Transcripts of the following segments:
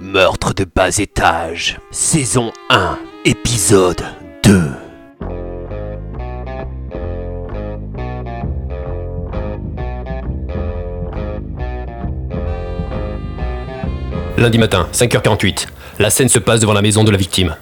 Meurtre de bas étage, saison 1, épisode 2. Lundi matin, 5h48. La scène se passe devant la maison de la victime.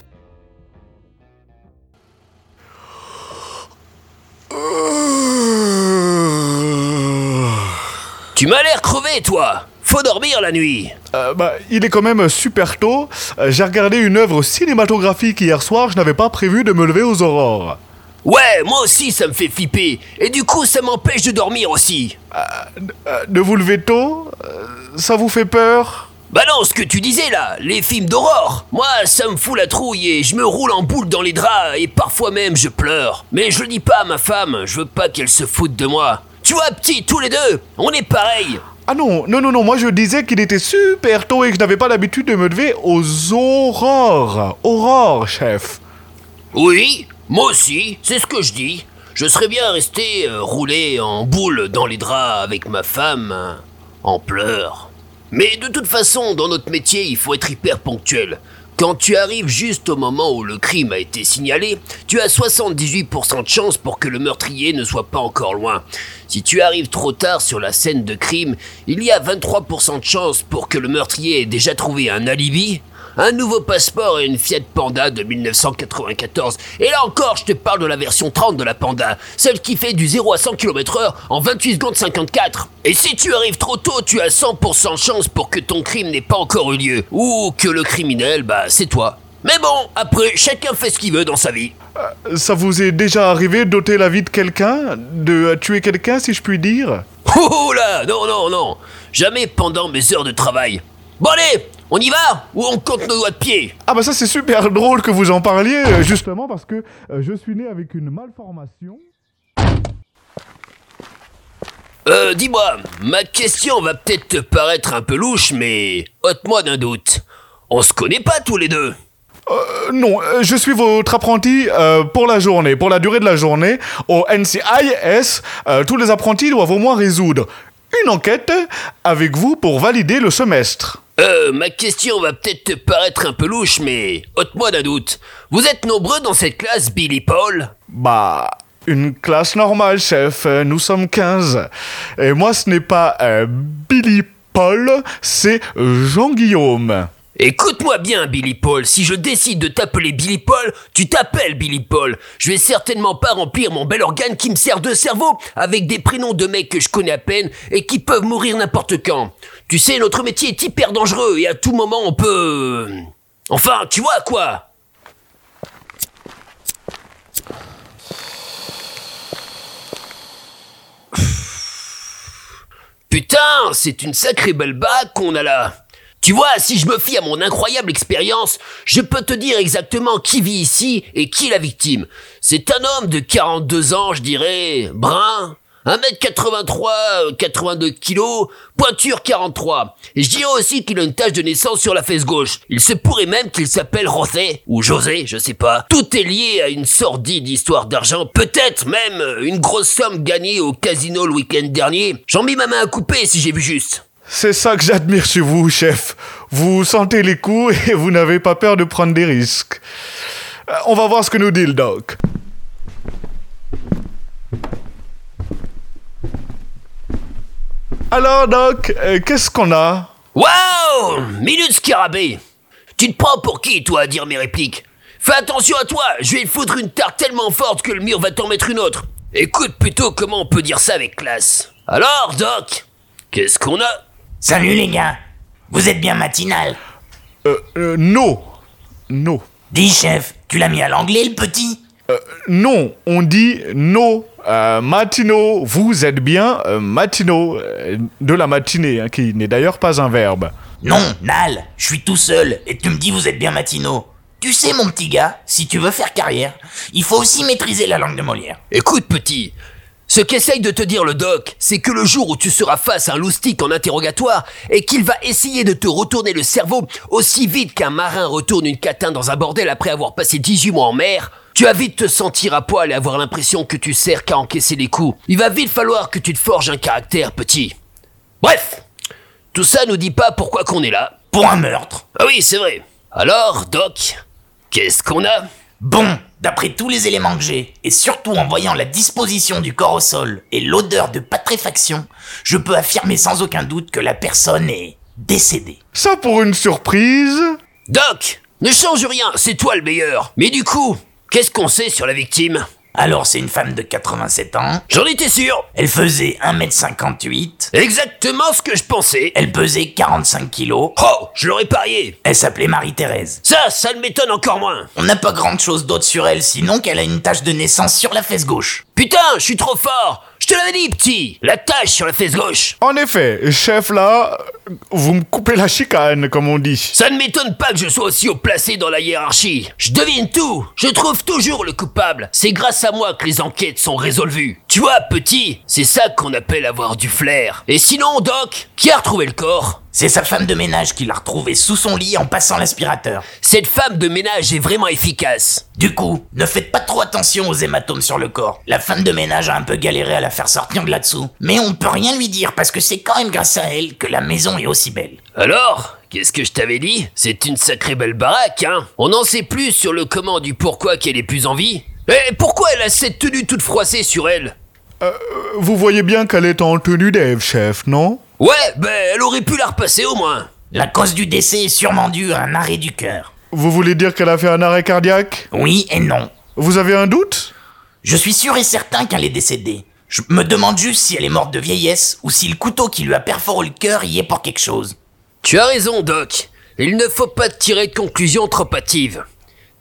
Tu m'as l'air crevé, toi Faut dormir la nuit Euh, bah, il est quand même super tôt. Euh, J'ai regardé une œuvre cinématographique hier soir, je n'avais pas prévu de me lever aux aurores. Ouais, moi aussi ça me fait flipper. Et du coup, ça m'empêche de dormir aussi. Euh, de vous lever tôt euh, Ça vous fait peur? Bah non, ce que tu disais là, les films d'aurore. Moi, ça me fout la trouille et je me roule en boule dans les draps et parfois même je pleure. Mais je le dis pas à ma femme, je veux pas qu'elle se foute de moi. Tu vois, petit, tous les deux, on est pareil. Ah non, non, non, non, moi je disais qu'il était super tôt et que je n'avais pas l'habitude de me lever aux aurores. Aurores, chef. Oui, moi aussi, c'est ce que je dis. Je serais bien resté euh, roulé en boule dans les draps avec ma femme, hein, en pleurs. Mais de toute façon, dans notre métier, il faut être hyper ponctuel. Quand tu arrives juste au moment où le crime a été signalé, tu as 78% de chance pour que le meurtrier ne soit pas encore loin. Si tu arrives trop tard sur la scène de crime, il y a 23% de chance pour que le meurtrier ait déjà trouvé un alibi, un nouveau passeport et une Fiat Panda de 1994. Et là encore, je te parle de la version 30 de la Panda, celle qui fait du 0 à 100 km/h en 28 secondes 54. Et si tu arrives trop tôt, tu as 100% de chance pour que ton crime n'ait pas encore eu lieu, ou que le criminel, bah c'est toi. Mais bon, après, chacun fait ce qu'il veut dans sa vie. Ça vous est déjà arrivé d'ôter la vie de quelqu'un De euh, tuer quelqu'un, si je puis dire? Oh là, non, non, non, jamais pendant mes heures de travail. Bon allez, on y va ou on compte nos doigts de pied? Ah bah ça c'est super drôle que vous en parliez, euh, justement parce que euh, je suis né avec une malformation. Euh, dis-moi, ma question va peut-être te paraître un peu louche, mais ôte-moi d'un doute. On se connaît pas tous les deux? Euh, non, euh, je suis votre apprenti euh, pour la journée, pour la durée de la journée. Au NCIS, tous les apprentis doivent au moins résoudre une enquête avec vous pour valider le semestre. Euh, ma question va peut-être te paraître un peu louche, mais ôte-moi d'un doute. Vous êtes nombreux dans cette classe, Billy Paul? Bah, une classe normale, chef. Nous sommes 15. Et moi, ce n'est pas euh, Billy Paul, c'est Jean-Guillaume. Écoute-moi bien, Billy Paul. Si je décide de t'appeler Billy Paul, tu t'appelles Billy Paul. Je vais certainement pas remplir mon bel organe qui me sert de cerveau avec des prénoms de mecs que je connais à peine et qui peuvent mourir n'importe quand. Tu sais, notre métier est hyper dangereux et à tout moment on peut... Enfin, tu vois quoi Putain, c'est une sacrée belle bague qu'on a là. Tu vois, si je me fie à mon incroyable expérience, je peux te dire exactement qui vit ici et qui est la victime. C'est un homme de 42 ans, je dirais, brun, 1m83, euh, 82 kilos, pointure 43. Et je dirais aussi qu'il a une tache de naissance sur la fesse gauche. Il se pourrait même qu'il s'appelle José, ou José, je sais pas. Tout est lié à une sordide histoire d'argent, peut-être même une grosse somme gagnée au casino le week-end dernier. J'en mis ma main à couper si j'ai vu juste. C'est ça que j'admire chez vous, chef. Vous sentez les coups et vous n'avez pas peur de prendre des risques. Euh, On va voir ce que nous dit le doc. Alors, doc, euh, qu'est-ce qu'on a? Waouh Minute scarabée Tu te prends pour qui, toi, à dire mes répliques? Fais attention à toi, je vais foutre une tarte tellement forte que le mur va t'en mettre une autre. Écoute plutôt comment on peut dire ça avec classe. Alors, Doc, qu'est-ce qu'on a? Salut les gars Vous êtes bien matinal Euh, euh, no. No. Dis chef, tu l'as mis à l'anglais le petit Euh, non, on dit no. Euh, matino, vous êtes bien euh, matino, euh, de la matinée, hein, qui n'est d'ailleurs pas un verbe. Non, Nal, je suis tout seul et tu me dis vous êtes bien matinaux. Tu sais mon petit gars, si tu veux faire carrière, il faut aussi maîtriser la langue de Molière. Écoute, petit, ce qu'essaye de te dire le doc, c'est que le jour où tu seras face à un loustic en interrogatoire et qu'il va essayer de te retourner le cerveau aussi vite qu'un marin retourne une catin dans un bordel après avoir passé 18 mois en mer, tu vas vite te sentir à poil et avoir l'impression que tu sers qu'à encaisser les coups. Il va vite falloir que tu te forges un caractère, petit. Bref, tout ça nous dit pas pourquoi qu'on est là. pour un meurtre. Ah oui, c'est vrai. Alors, Doc, qu'est-ce qu'on a? Bon, d'après tous les éléments que j'ai, et surtout en voyant la disposition du corps au sol et l'odeur de patréfaction, je peux affirmer sans aucun doute que la personne est décédée. Ça pour une surprise Doc, ne change rien, c'est toi le meilleur. Mais du coup, qu'est-ce qu'on sait sur la victime? Alors c'est une femme de 87 ans, J'en étais sûr. elle faisait 1m58, Exactement ce que je pensais. elle pesait 45 kilos, Oh, je l'aurais parié. elle s'appelait Marie-Thérèse. Ça, ça ne m'étonne encore moins. On n'a pas grand chose d'autre sur elle, sinon qu'elle a une tache de naissance sur la fesse gauche. Putain, je suis trop fort. Je te l'avais dit, petit. La tache sur la fesse gauche. En effet, chef là, vous me coupez la chicane, comme on dit. Ça ne m'étonne pas que je sois aussi haut placé dans la hiérarchie. Je devine tout. Je trouve toujours le coupable. C'est grâce à moi que les enquêtes sont résolues. Tu vois, petit, c'est ça qu'on appelle avoir du flair. Et sinon, Doc, qui a retrouvé le corps? C'est sa femme de ménage qui l'a retrouvé sous son lit en passant l'aspirateur. Cette femme de ménage est vraiment efficace. Du coup, ne faites pas trop attention aux hématomes sur le corps. La femme de ménage a un peu galéré à la faire sortir de là-dessous. Mais on ne peut rien lui dire parce que c'est quand même grâce à elle que la maison est aussi belle. Alors Qu'est-ce que je t'avais dit? C'est une sacrée belle baraque, hein? On n'en sait plus sur le comment du pourquoi qu'elle est plus en vie. Et pourquoi elle a cette tenue toute froissée sur elle? Vous voyez bien qu'elle est en tenue d'Ève, chef, non? Ouais, ben elle aurait pu la repasser au moins. La cause du décès est sûrement due à un arrêt du cœur. Vous voulez dire qu'elle a fait un arrêt cardiaque? Oui et non. Vous avez un doute? Je suis sûr et certain qu'elle est décédée. Je me demande juste si elle est morte de vieillesse ou si le couteau qui lui a perforé le cœur y est pour quelque chose. Tu as raison, Doc. Il ne faut pas tirer de conclusions trop hâtives.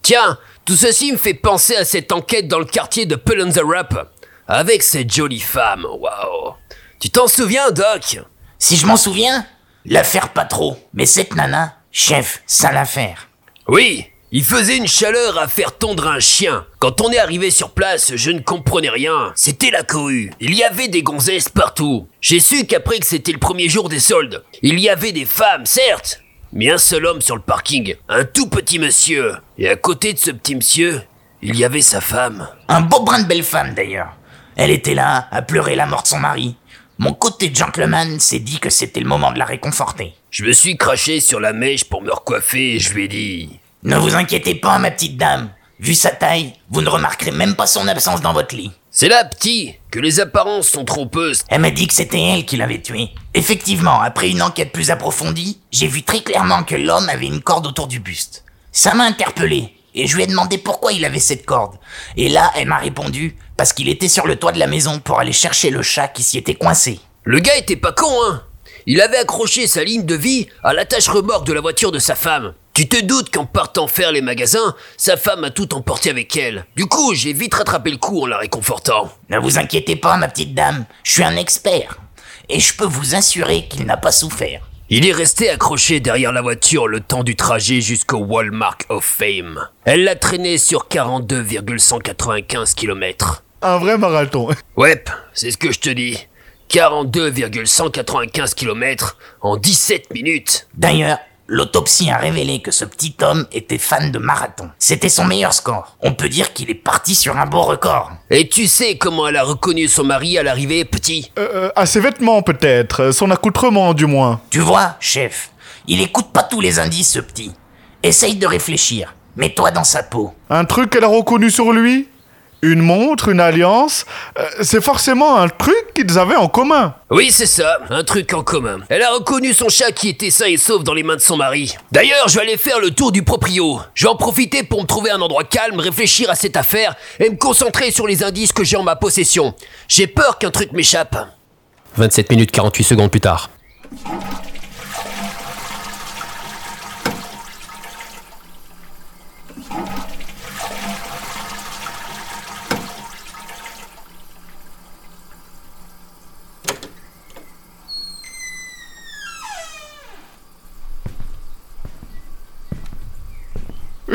Tiens, tout ceci me fait penser à cette enquête dans le quartier de Pull on the Rap. Avec cette jolie femme, waouh. Tu t'en souviens, Doc? Si je m'en souviens, l'affaire pas trop. Mais cette nana, chef, ça l'affaire. Oui, il faisait une chaleur à faire tondre un chien. Quand on est arrivé sur place, je ne comprenais rien. C'était la cohue. Il y avait des gonzesses partout. J'ai su qu'après que c'était le premier jour des soldes, il y avait des femmes, certes, mais un seul homme sur le parking, un tout petit monsieur. Et à côté de ce petit monsieur, il y avait sa femme. Un beau brin de belle femme d'ailleurs. Elle était là, à pleurer la mort de son mari. Mon côté gentleman s'est dit que c'était le moment de la réconforter. Je me suis craché sur la mèche pour me recoiffer et je lui ai dit Ne vous inquiétez pas, ma petite dame. Vu sa taille, vous ne remarquerez même pas son absence dans votre lit. C'est là, petit, que les apparences sont trompeuses. Elle m'a dit que c'était elle qui l'avait tué. Effectivement, après une enquête plus approfondie, j'ai vu très clairement que l'homme avait une corde autour du buste. Ça m'a interpellé, et je lui ai demandé pourquoi il avait cette corde. Et là, elle m'a répondu, parce qu'il était sur le toit de la maison pour aller chercher le chat qui s'y était coincé. Le gars était pas con, hein Il avait accroché sa ligne de vie à l'attache remorque de la voiture de sa femme. Tu te doutes qu'en partant faire les magasins, sa femme a tout emporté avec elle. Du coup, j'ai vite rattrapé le coup en la réconfortant. Ne vous inquiétez pas, ma petite dame, je suis un expert. Et je peux vous assurer qu'il n'a pas souffert. Il est resté accroché derrière la voiture le temps du trajet jusqu'au Walmart of Fame. Elle l'a traîné sur 42,195 km. Un vrai marathon. Ouais, c'est ce que je te dis. 42,195 km en 17 minutes. D'ailleurs, l'autopsie a révélé que ce petit homme était fan de marathon. C'était son meilleur score. On peut dire qu'il est parti sur un beau record. Et tu sais comment elle a reconnu son mari à l'arrivée, petit? Euh, à ses vêtements peut-être, son accoutrement du moins. Tu vois, chef, il écoute pas tous les indices, ce petit. Essaye de réfléchir. Mets-toi dans sa peau. Un truc qu'elle a reconnu sur lui? Une montre, une alliance Euh, C'est forcément un truc qu'ils avaient en commun. Oui, c'est ça, un truc en commun. Elle a reconnu son chat qui était sain et sauf dans les mains de son mari. D'ailleurs, je vais aller faire le tour du proprio. Je vais en profiter pour me trouver un endroit calme, réfléchir à cette affaire et me concentrer sur les indices que j'ai en ma possession. J'ai peur qu'un truc m'échappe. 27 minutes 48 secondes plus tard.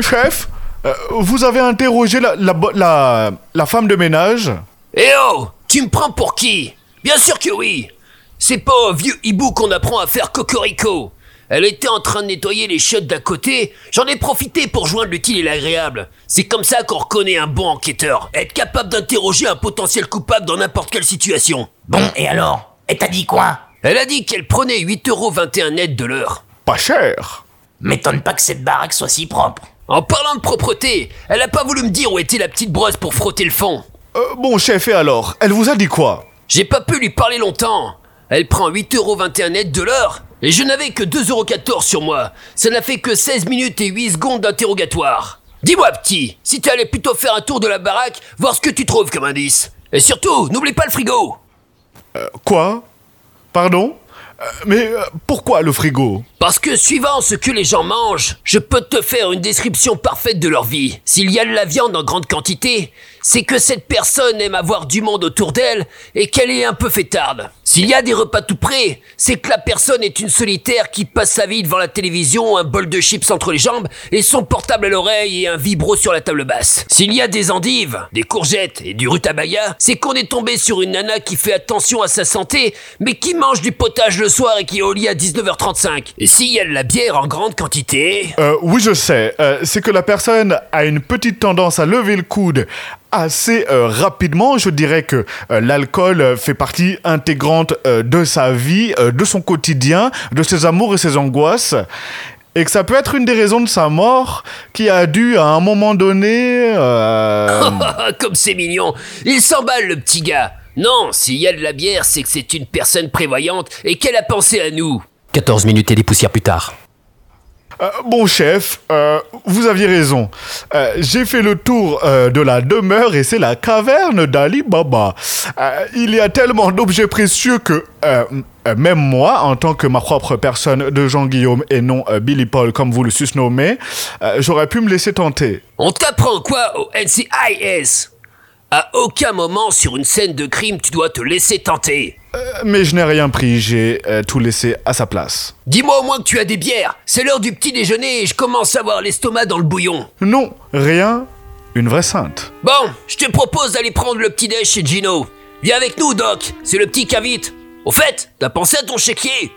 Chef, euh, vous avez interrogé la, la, bo- la, la femme de ménage Eh oh Tu me prends pour qui? Bien sûr que oui C'est pas au vieux hibou qu'on apprend à faire cocorico Elle était en train de nettoyer les chiottes d'à côté, j'en ai profité pour joindre l'utile et l'agréable. C'est comme ça qu'on reconnaît un bon enquêteur, être capable d'interroger un potentiel coupable dans n'importe quelle situation. Bon, et alors? Elle t'a dit quoi? Elle a dit qu'elle prenait 8,21€ net de l'heure. pas cher. M'étonne pas que cette baraque soit si propre. En parlant de propreté, elle a pas voulu me dire où était la petite brosse pour frotter le fond. Euh, bon, chef, et alors Elle vous a dit quoi? J'ai pas pu lui parler longtemps. Elle prend 8,21€ net de l'heure. Et je n'avais que 2,14€ sur moi. Ça n'a fait que 16 minutes et 8 secondes d'interrogatoire. Dis-moi, petit, si t'allais plutôt faire un tour de la baraque, voir ce que tu trouves comme indice. Et surtout, n'oublie pas le frigo. Quoi? Pardon? Euh, Mais euh, pourquoi le frigo? Parce que suivant ce que les gens mangent, je peux te faire une description parfaite de leur vie. S'il y a de la viande en grande quantité, c'est que cette personne aime avoir du monde autour d'elle et qu'elle est un peu fêtarde. S'il y a des repas tout près, c'est que la personne est une solitaire qui passe sa vie devant la télévision, un bol de chips entre les jambes et son portable à l'oreille et un vibro sur la table basse. S'il y a des endives, des courgettes et du rutabaga, c'est qu'on est tombé sur une nana qui fait attention à sa santé, mais qui mange du potage le soir et qui est au lit à 19h35. Et s'il y a de la bière en grande quantité... Euh, oui, je sais. Euh, c'est que la personne a une petite tendance à lever le coude assez euh, rapidement. Je dirais que euh, l'alcool euh, fait partie intégrante euh, de sa vie, euh, de son quotidien, de ses amours et ses angoisses. Et que ça peut être une des raisons de sa mort qui a dû, à un moment donné... euh, Comme c'est mignon Il s'emballe le petit gars Non, s'il y a de la bière, c'est que c'est une personne prévoyante et qu'elle a pensé à nous 14 minutes et des poussières plus tard. Euh, bon chef, euh, vous aviez raison. Euh, J'ai fait le tour de la demeure et c'est la caverne d'Ali Baba. Il y a tellement d'objets précieux que même moi, en tant que ma propre personne de Jean-Guillaume et non Billy Paul comme vous le susnommez, j'aurais pu me laisser tenter. On t'apprend quoi au NCIS À aucun moment sur une scène de crime tu dois te laisser tenter. Euh, mais je n'ai rien pris, j'ai euh, tout laissé à sa place. Dis-moi au moins que tu as des bières. C'est l'heure du petit déjeuner et je commence à avoir l'estomac dans le bouillon. Non, rien, une vraie sainte. Bon, je te propose d'aller prendre le petit déj chez Gino. Viens avec nous, Doc. C'est le petit qui invite. Au fait, t'as pensé à ton chéquier